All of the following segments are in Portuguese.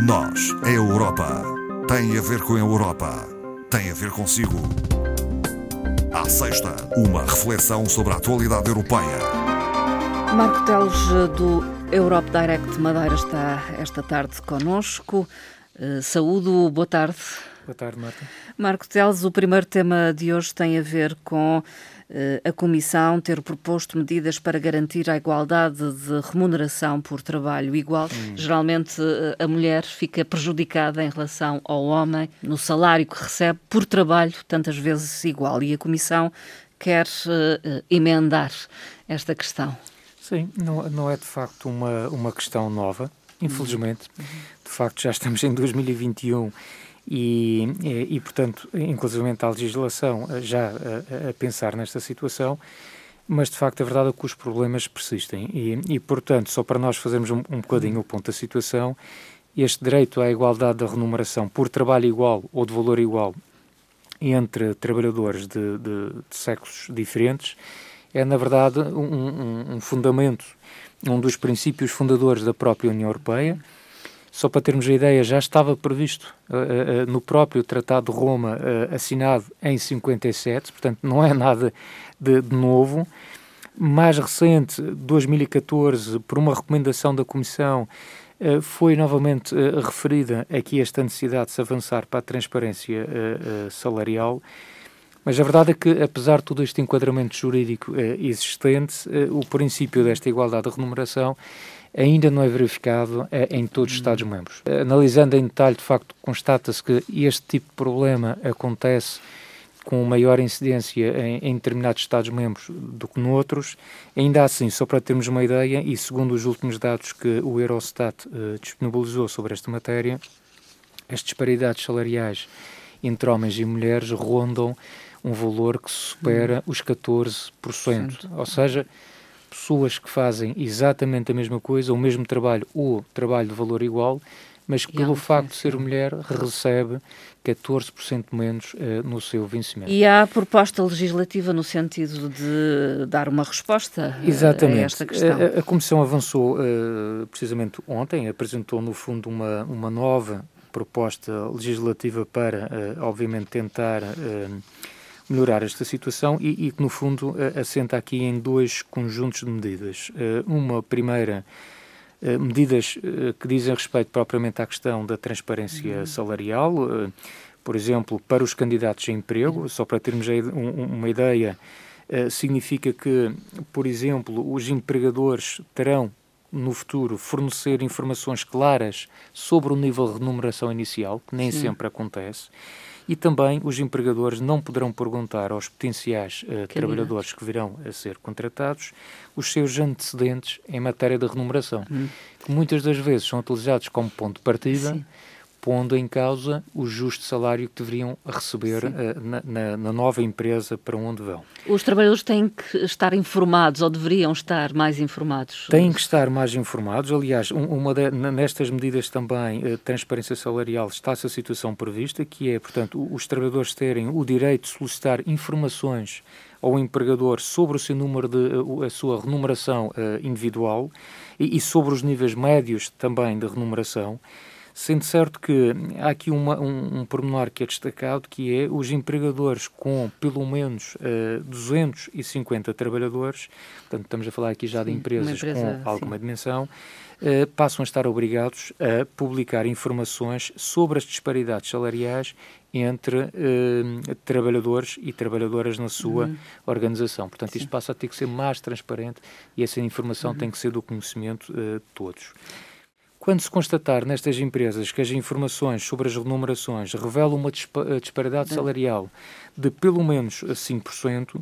Nós, a Europa, tem a ver com a Europa, tem a ver consigo. À sexta, uma reflexão sobre a atualidade europeia. Marco Teles, do Europe Direct Madeira, está esta tarde conosco. Uh, saúdo, boa tarde. Boa tarde, Marta. Marco Teles, o primeiro tema de hoje tem a ver com eh, a Comissão ter proposto medidas para garantir a igualdade de remuneração por trabalho igual. Hum. Geralmente eh, a mulher fica prejudicada em relação ao homem no salário que recebe por trabalho tantas vezes igual e a Comissão quer uh, emendar esta questão. Sim, não, não é de facto uma, uma questão nova, infelizmente. Uhum. De facto, já estamos em 2021 e, e, e, portanto, inclusive a legislação eh, já a, eh, a, pensar nesta situação, mas de facto a verdade é que os problemas persistem. E, e portanto, só para nós fazermos um, um bocadinho o ponto da situação, este direito à igualdade da remuneração por trabalho igual ou de valor igual entre trabalhadores de, de, de sexos diferentes é, na verdade, um, um, um fundamento, um dos princípios fundadores da própria União Europeia só para termos a ideia, já estava previsto uh, uh, no próprio Tratado de Roma, uh, assinado em 57, portanto não é nada de, de, novo. Mais recente, 2014, por uma recomendação da Comissão, foi novamente referida aqui esta necessidade de se avançar para a transparência salarial. Mas a verdade é que, apesar de todo este enquadramento jurídico existente, o princípio desta igualdade de remuneração ainda não é verificado é, em todos os Estados-membros. Analisando em detalhe, de facto, constata-se que este tipo de problema acontece com maior incidência em, em determinados Estados-membros do que noutros. Ainda assim, só para termos uma ideia, e segundo os últimos dados que o Eurostat uh, disponibilizou sobre esta matéria, as disparidades salariais entre homens e mulheres rondam um valor que supera os 14%. Ou seja, pessoas que fazem exatamente a mesma coisa, o mesmo trabalho ou trabalho de valor igual, mas que pelo facto de ser mulher recebe 14% menos uh, no seu vencimento. E há proposta legislativa no sentido de dar uma resposta uh, Exatamente. a esta questão? A, a Comissão avançou uh, precisamente ontem, apresentou no fundo uma, uma nova proposta legislativa para, obviamente, tentar melhorar esta situação e, que, no fundo, assenta aqui em dois conjuntos de medidas. Eh, uma primeira, eh, medidas eh, que dizem respeito propriamente à questão da transparência uhum. salarial, por exemplo, para os candidatos a emprego, só para termos uma ideia, significa que, por exemplo, os empregadores terão no futuro fornecer informações claras sobre o nível de remuneração inicial, que nem Sim. sempre acontece e também os empregadores não poderão perguntar aos potenciais uh, trabalhadores que virão a ser contratados os seus antecedentes em matéria de remuneração, hum. que muitas das vezes são utilizados como ponto de partida. Sim pondo em causa o justo salário que deveriam receber uh, na, na, na, nova empresa para onde vão. Os trabalhadores têm que estar informados ou deveriam estar mais informados? Têm que estar mais informados. Aliás, uma de, nestas medidas também, uh, transparência salarial, está-se a situação prevista, que é, portanto, os trabalhadores terem o direito de solicitar informações ao empregador sobre o seu número de eh, a sua remuneração uh, individual e, e sobre os níveis médios também de remuneração Sendo certo que há aqui uma, um, um pormenor que é destacado, que é os empregadores com pelo menos uh, eh, 250 trabalhadores, portanto estamos a falar aqui já de empresas empresa, com alguma sim. dimensão, uh, passam a estar obrigados a publicar informações sobre as disparidades salariais entre uh, trabalhadores e trabalhadoras na sua uhum. organização. Portanto, Sim. isto passa a ter que ser mais transparente e essa informação uhum. tem que ser do conhecimento de todos. Quando se constatar nestas empresas que as informações sobre as remunerações revelam uma eh, disparidade salarial de pelo menos 5%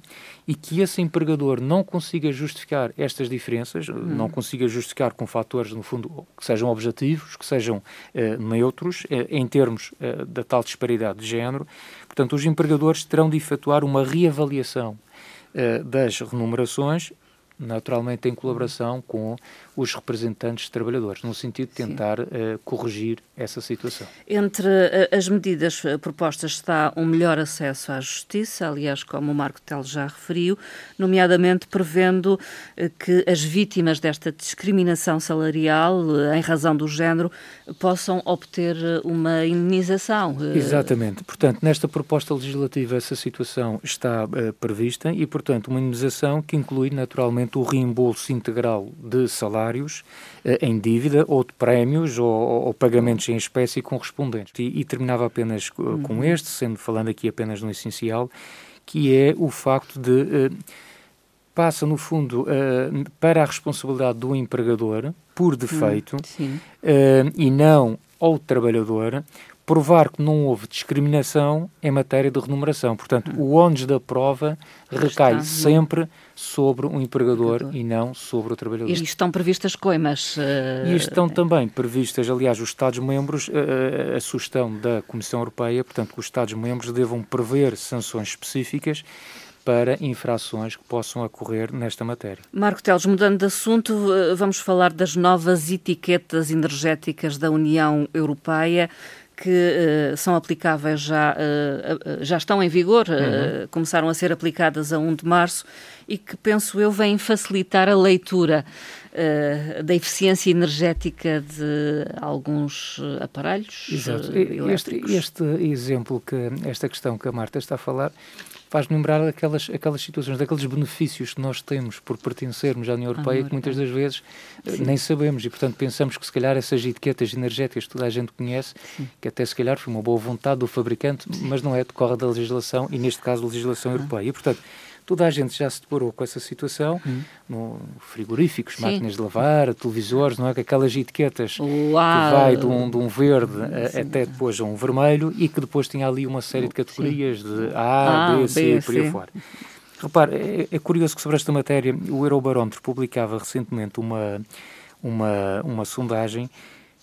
e que esse empregador não consiga justificar estas diferenças, hum. não consiga justificar com fatores, no fundo, que sejam objetivos, que sejam eh, neutros, eh, em termos eh, da tal disparidade de género, portanto, os empregadores terão de efetuar uma reavaliação eh, das remunerações naturalmente em colaboração com os representantes trabalhadores, no sentido de tentar uh, corrigir essa situação. Entre uh, as medidas uh, propostas está um melhor acesso à justiça, aliás, como o Marco Tel já referiu, nomeadamente prevendo que as vítimas desta discriminação salarial em razão do género possam obter uma indenização. Exatamente. Portanto, nesta proposta legislativa essa situação está prevista e, portanto, uma indenização que inclui naturalmente o reembolso integral de salário salários eh, em dívida ou de prémios ou, ou, pagamentos em espécie correspondentes. E, e terminava apenas uhum. com este, sendo falando aqui apenas no essencial, que é o facto de uh, passa no fundo uh, para a responsabilidade do empregador por defeito uhum. e não ao trabalhador provar que não houve discriminação em matéria de remuneração. Portanto, o ónus da prova recai sempre sobre o empregador, empregador, e não sobre o trabalhador. E estão previstas coimas? Uh... E estão também previstas, aliás, os Estados-membros, uh, a sugestão da Comissão Europeia, portanto, que os Estados-membros devam prever sanções específicas para infrações que possam ocorrer nesta matéria. Marco Teles, mudando de assunto, vamos falar das novas etiquetas energéticas da União Europeia que uh, são aplicáveis já, uh, já estão em vigor, uhum. começaram a ser aplicadas a 1 de março e que, penso eu, vêm facilitar a leitura da eficiência energética de alguns aparelhos Exato. Este, este exemplo, que esta questão que a Marta está a falar, faz-me lembrar aquelas, aquelas situações, daqueles benefícios que nós temos por pertencermos à União Europeia, que muitas das vezes eh, Sim. nem sabemos e, portanto, pensamos que se calhar essas etiquetas energéticas que toda a gente conhece, Sim. que até se calhar foi uma boa vontade do fabricante, mas não é, decorre da legislação e, neste caso, da legislação ah. europeia. E, portanto, Toda a gente já se deparou com essa situação, hum. no frigoríficos, Sim. máquinas de lavar, televisores, não é? Aquelas etiquetas Uau. que vai de um, de um verde até depois a um vermelho e que depois tinha ali uma série de categorias Sim. de A, ah, B, C, por aí fora. Repare, é, é, curioso que sobre esta matéria o Eurobarómetro publicava recentemente uma, uma, uma sondagem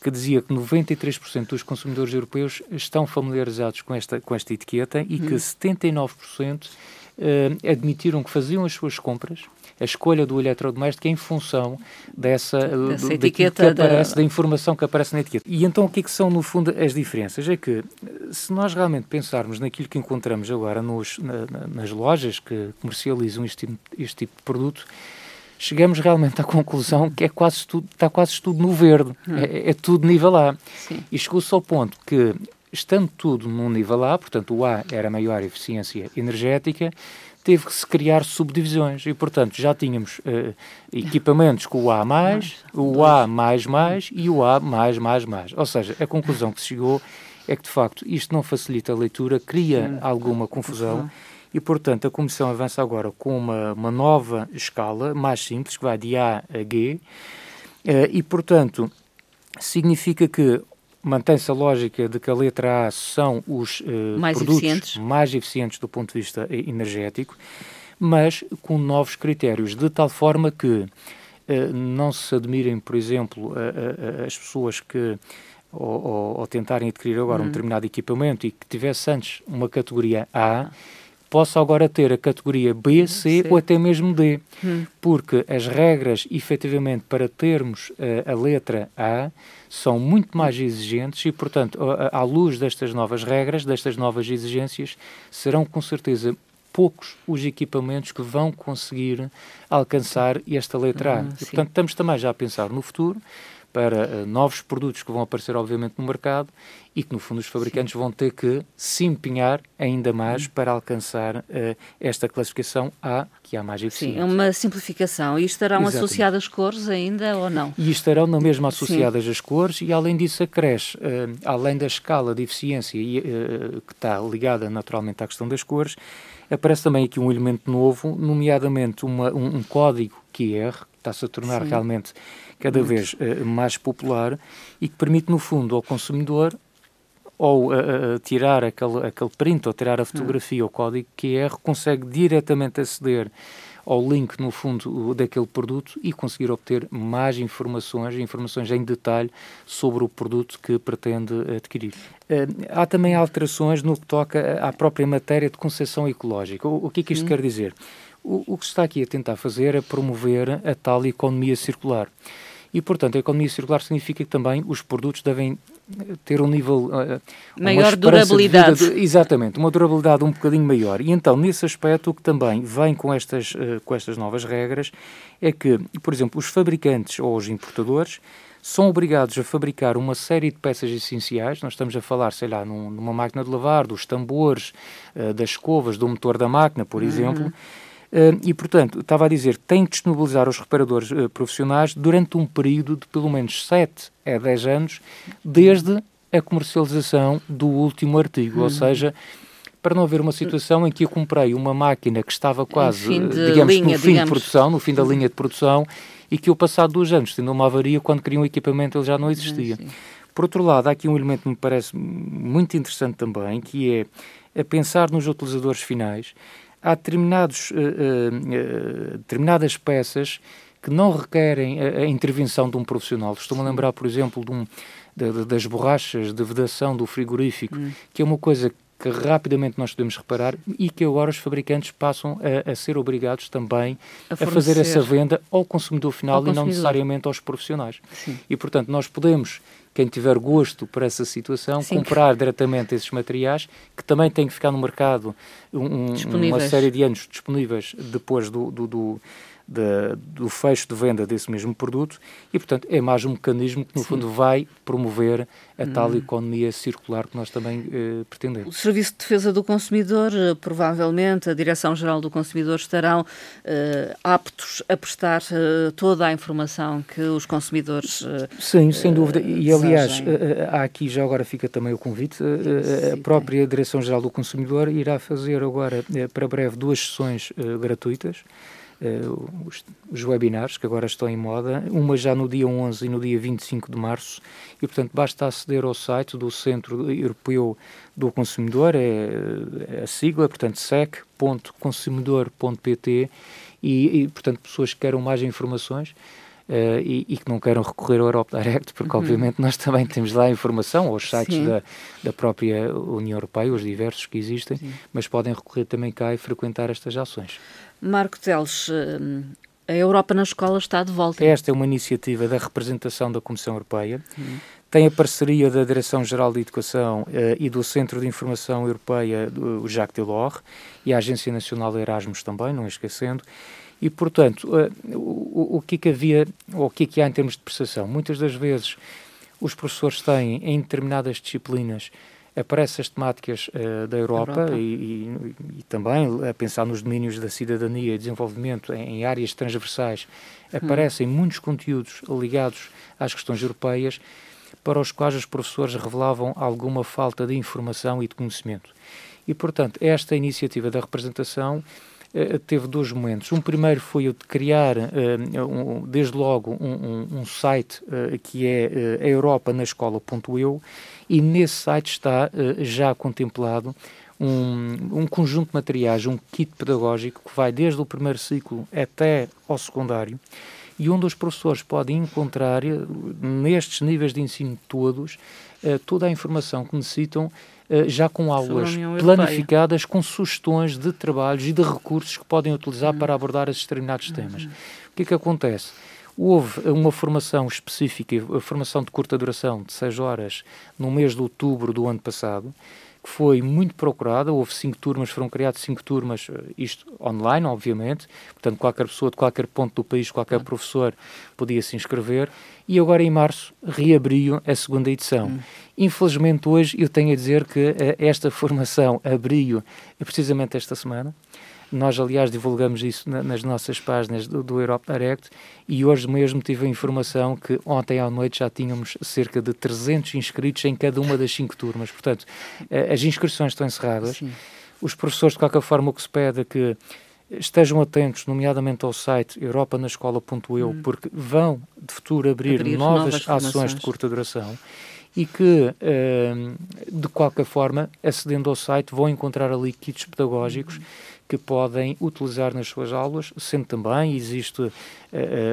que dizia que 93% dos consumidores europeus estão familiarizados com esta, com esta etiqueta e hum. que 79% uh, admitiram que faziam as suas compras, a escolha do eletrodoméstico em função dessa, dessa do, etiqueta, aparece, da... da... informação que aparece na etiqueta. E então o que, é que são, no fundo, as diferenças? É que se nós realmente pensarmos naquilo que encontramos agora nos, na, nas lojas que comercializam este, este tipo de produto, chegamos realmente à conclusão que é quase tudo, está quase tudo no verde, hum. é, é, tudo nível A. Sim. E chegou-se ao ponto que estando tudo num nível A, portanto o A era maior eficiência energética, teve que se criar subdivisões. E, portanto, já tínhamos uh, equipamentos com o A mais, o A mais mais e o A mais mais mais. Ou seja, a conclusão que se chegou é que, de facto, isto não facilita a leitura, cria alguma confusão e, portanto, a Comissão avança agora com uma, uma nova escala mais simples, que vai de A a G, uh, e, portanto, significa que mantém-se a lógica de que a letra A são os uh, mais produtos eficientes. mais eficientes do ponto de vista energético, mas com novos critérios, de tal forma que uh, não se admirem, por exemplo, as pessoas que ou, ou, ou, tentarem adquirir agora um uhum. determinado equipamento e que tivesse antes uma categoria A, possa agora ter a categoria B, C, C. ou até mesmo D, hum. porque as regras, efetivamente, para termos uh, a letra A, são muito mais exigentes e, portanto, à luz destas novas regras, destas novas exigências, serão com certeza poucos os equipamentos que vão conseguir alcançar esta letra A. Uhum, e, portanto, estamos também já a pensar no futuro para uh, novos produtos que vão aparecer, obviamente, no mercado e que, no fundo, os fabricantes Sim. vão ter que se empenhar ainda mais para alcançar uh, esta classificação A, que é a mais eficiente. Sim, é uma simplificação. E estarão Exatamente. associadas cores ainda ou não? E estarão na mesma associadas Sim. as cores e, além disso, acresce, uh, além da escala de eficiência e, que está ligada naturalmente à questão das cores, aparece também aqui um elemento novo, nomeadamente uma, um, um código QR, que está-se a tornar Sim. realmente cada vez uh, mais popular e que permite, no fundo, ao consumidor ou uh, tirar aquele, aquele print ou tirar a fotografia ou código QR, consegue diretamente aceder ao link, no fundo, daquele produto e conseguir obter mais informações, informações em detalhe sobre o produto que pretende adquirir. Há também alterações no que toca à própria matéria de concessão ecológica. O, o que é que isto quer dizer? o, o que se está aqui a tentar fazer é promover a tal economia circular. E, portanto, a economia circular significa que também os produtos devem ter um nível uh, maior durabilidade. De, exatamente, uma durabilidade um bocadinho maior. E então, nesse aspecto, o que também vem com estas, uh, com estas novas regras é que, por exemplo, os fabricantes ou os importadores são obrigados a fabricar uma série de peças essenciais. Nós estamos a falar, sei lá, num, numa máquina de lavar, dos tambores, uh, das escovas, do motor da máquina, por uhum. exemplo. E, portanto, estava a dizer, tem que disponibilizar aos reparadores uh, profissionais durante um período de pelo menos 7 a 10 anos, desde a comercialização do último artigo. Uhum. Ou seja, para não haver uma situação em que eu comprei uma máquina que estava quase, digamos, linha, no fim digamos. de produção, no fim da linha de produção, e que eu, passado dois anos, tendo uma avaria, quando queria um equipamento, ele já não existia. Sim. Por outro lado, há aqui um elemento que me parece muito interessante também, que é a pensar nos utilizadores finais. Há determinados, uh, uh, determinadas peças que não requerem a, intervenção de um profissional. Estou-me a lembrar, por exemplo, de um, de, de, das borrachas de vedação do frigorífico, hum. que é uma coisa que rapidamente nós podemos reparar e que agora os fabricantes passam a, a ser obrigados também a, a, fazer essa venda ao consumidor final ao e não necessariamente aos profissionais. Sim. E, portanto, nós podemos, quem tiver gosto por essa situação, Sim. comprar diretamente esses materiais, que também têm que ficar no mercado um, uma série de anos disponíveis depois do, do, do da, do fecho de venda desse mesmo produto e, portanto, é mais um mecanismo que, no Sim. fundo, vai promover a tal hum. economia circular que nós também eh, pretendemos. O Serviço de Defesa do Consumidor, eh, provavelmente, a Direção-Geral do Consumidor estarão eh, aptos a prestar eh, toda a informação que os consumidores. Eh, Sim, sem dúvida. E, aliás, eh, há aqui já agora fica também o convite. a própria Direção-Geral do Consumidor irá fazer agora, para breve, duas sessões gratuitas os, os, webinars que agora estão em moda, uma já no dia 11 e no dia 25 de março, e portanto basta aceder ao site do Centro Europeu do Consumidor, é, é a sigla, portanto sec.consumidor.pt e, e portanto pessoas que queiram mais informações Uh, e, e, que não queiram recorrer ao Europe Direct, porque uhum. obviamente nós também temos lá informação, aos sites da, da própria União Europeia, os diversos que existem, Sim. mas podem recorrer também cá e frequentar estas ações. Marco Teles, eh, a Europa na escola está de volta. Esta é uma iniciativa da representação da Comissão Europeia. Uhum. Tem a parceria da Direção-Geral de Educação uh, e do Centro de Informação Europeia, o Jacques Delors, e a Agência Nacional Erasmus também, não esquecendo. E, portanto, uh, o, o, que é que havia, ou o que é que há em termos de prestação? Muitas das vezes os professores têm, em determinadas disciplinas, aparecem as temáticas uh, da Europa, Europa. E, e, e, também a pensar nos domínios da cidadania e desenvolvimento em, em áreas transversais, hum. aparecem muitos conteúdos ligados às questões europeias para os quais os professores revelavam alguma falta de informação e de conhecimento. E, portanto, esta iniciativa da representação eh, teve dois momentos. Um primeiro foi o de criar, uh, um, desde logo, um, um, um site uh, que é uh, europanascola.eu e nesse site está já contemplado um, um conjunto de materiais, um kit pedagógico que vai desde o primeiro ciclo até ao secundário e onde os professores podem encontrar, nestes níveis de ensino todos, toda a informação que necessitam eh, já com aulas planificadas, com sugestões de trabalhos e de recursos que podem utilizar uhum. para abordar esses determinados uhum. temas. O que é que acontece? Houve uma formação específica, a formação de curta duração, de 6 horas, no mês de outubro do ano passado, que foi muito procurada. Houve cinco turmas, foram criadas cinco turmas, eh, isto online, obviamente. Portanto, qualquer pessoa de qualquer ponto do país, qualquer ah. professor podia se inscrever. E agora, em março, reabriu a segunda edição. Hum. Infelizmente, hoje, eu tenho a dizer que uh, esta formação abriu precisamente esta semana. Nós, aliás, divulgamos isso na, nas nossas páginas do, do Europe Direct e hoje mesmo tive a informação que ontem à noite já tínhamos cerca de 300 inscritos em cada uma das cinco turmas. Portanto, as inscrições estão encerradas. Sim. Os professores, de qualquer forma, o que se pede é que estejam atentos, nomeadamente ao site europanascola.eu, hum. porque vão de futuro abrir, abrir novas, novas ações de curta duração e que, ehm, de qualquer forma, acedendo ao site, vão encontrar ali kits pedagógicos uhum. Que podem utilizar nas suas aulas, sendo também existe uh,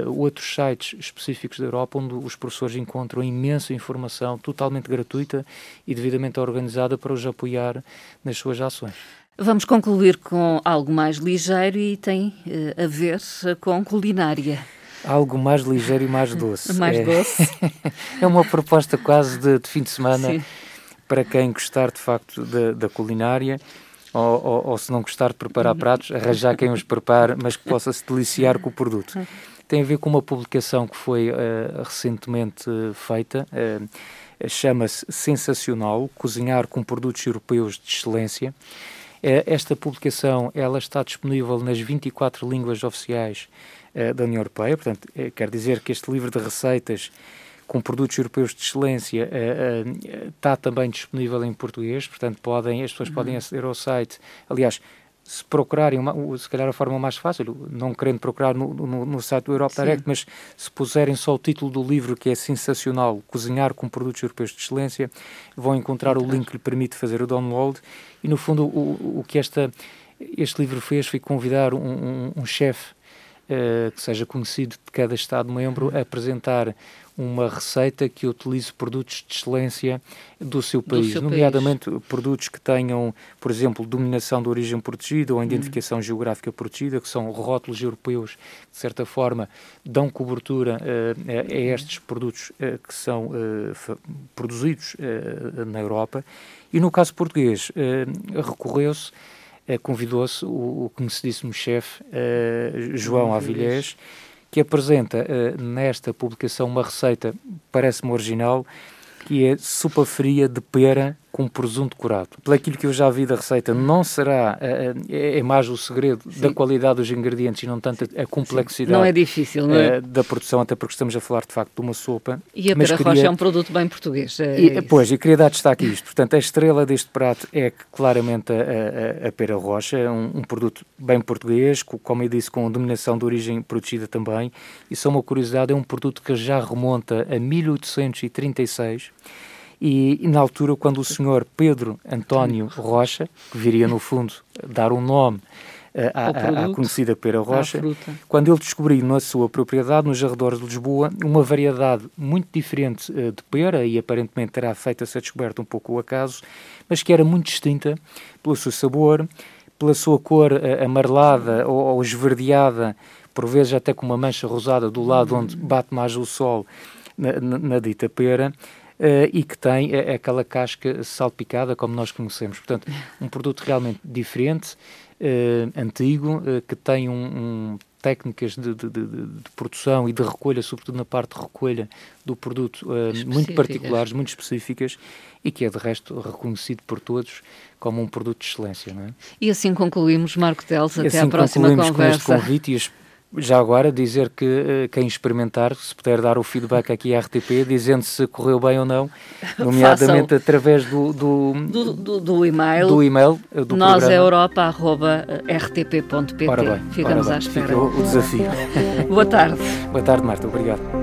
outros sites específicos da Europa onde os professores encontram imensa informação totalmente gratuita e devidamente organizada para os apoiar nas suas ações. Vamos concluir com algo mais ligeiro e tem uh, a ver com culinária. Algo mais ligeiro e mais doce. mais é, doce. é uma proposta quase de, de fim de semana Sim. para quem gostar de facto da, da culinária. Ou, ou, ou, se não gostar de preparar pratos, arranjar quem os prepare, mas que possa se deliciar com o produto. Tem a ver com uma publicação que foi uh, recentemente uh, feita, uh, chama-se Sensacional, Cozinhar com Produtos Europeus de Excelência. esta publicação ela está disponível nas 24 línguas oficiais da União Europeia, portanto, quer dizer que este livro de receitas com produtos europeus de excelência uh, uh, está também disponível em português, portanto podem, as pessoas uhum. podem aceder ao site. Aliás, se procurarem, uma, se calhar a forma mais fácil, não querendo procurar no, no, no site do Europe Direct, mas se puserem só o título do livro, que é sensacional, Cozinhar com Produtos Europeus de Excelência, vão encontrar o link que lhe permite fazer o download. E no fundo, o, o que esta, este livro fez foi convidar um, um, um chefe uh, que seja conhecido de cada Estado-membro a apresentar uma receita que utilize produtos de excelência do seu país, do seu nomeadamente país. produtos que tenham, por exemplo, dominação de origem protegida ou identificação uhum. geográfica protegida, que são rótulos europeus, de certa forma, dão cobertura uh, a, a, estes produtos uh, que são uh, produzidos na Europa. E no caso português, recorreu-se convidou-se o, o conhecidíssimo chefe uh, João Avilés, que apresenta uh, nesta publicação uma receita, parece-me original, que é sopa fria de pera com presunto curado. Pelo aquilo que eu já vi da receita, não será, é, é mais o segredo Sim. da qualidade dos ingredientes e não tanto a complexidade não é difícil, não é? da produção, até porque estamos a falar de facto de uma sopa. E a pera queria... roxa é um produto bem português. É e, pois, e queria dar destaque a isto. Portanto, a estrela deste prato é claramente a, a, a pera roxa, um, um, produto bem português, como eu disse, com dominação de origem protegida também. E só uma curiosidade, é um produto que já remonta a 1836 e, e, na altura, quando o senhor Pedro António Rocha, que viria no fundo dar um nome uh, à, à, conhecida pera rocha, quando ele descobriu na sua propriedade, nos arredores de Lisboa, uma variedade muito diferente uh, de pera, e aparentemente terá feito essa descoberta um pouco o acaso, mas que era muito distinta pelo seu sabor, pela sua cor uh, amarelada ou, ou esverdeada, por vezes até com uma mancha rosada do lado onde bate mais o sol na, na, na dita pera, e que tem uh, aquela casca salpicada como nós conhecemos. Portanto, um produto realmente diferente, uh, antigo, que tem um, um técnicas de, de, de, de, produção e de recolha, sobretudo na parte de recolha do produto, uh, muito particulares, muito específicas e que é de resto reconhecido por todos como um produto de excelência. Não é? E assim concluímos, Marco Teles, até assim à próxima conversa. Com este convite e já agora dizer que uh, quem experimentar, se puder dar o feedback aqui à RTP, dizendo se correu bem ou não, nomeadamente através do do, do, do, do, e-mail, do email eh, do noseeuropa.rtp.pt. Ora bem, Ficamos ora bem, à espera. Fica o, o desafio. Boa tarde. Boa tarde, Marta. Obrigado.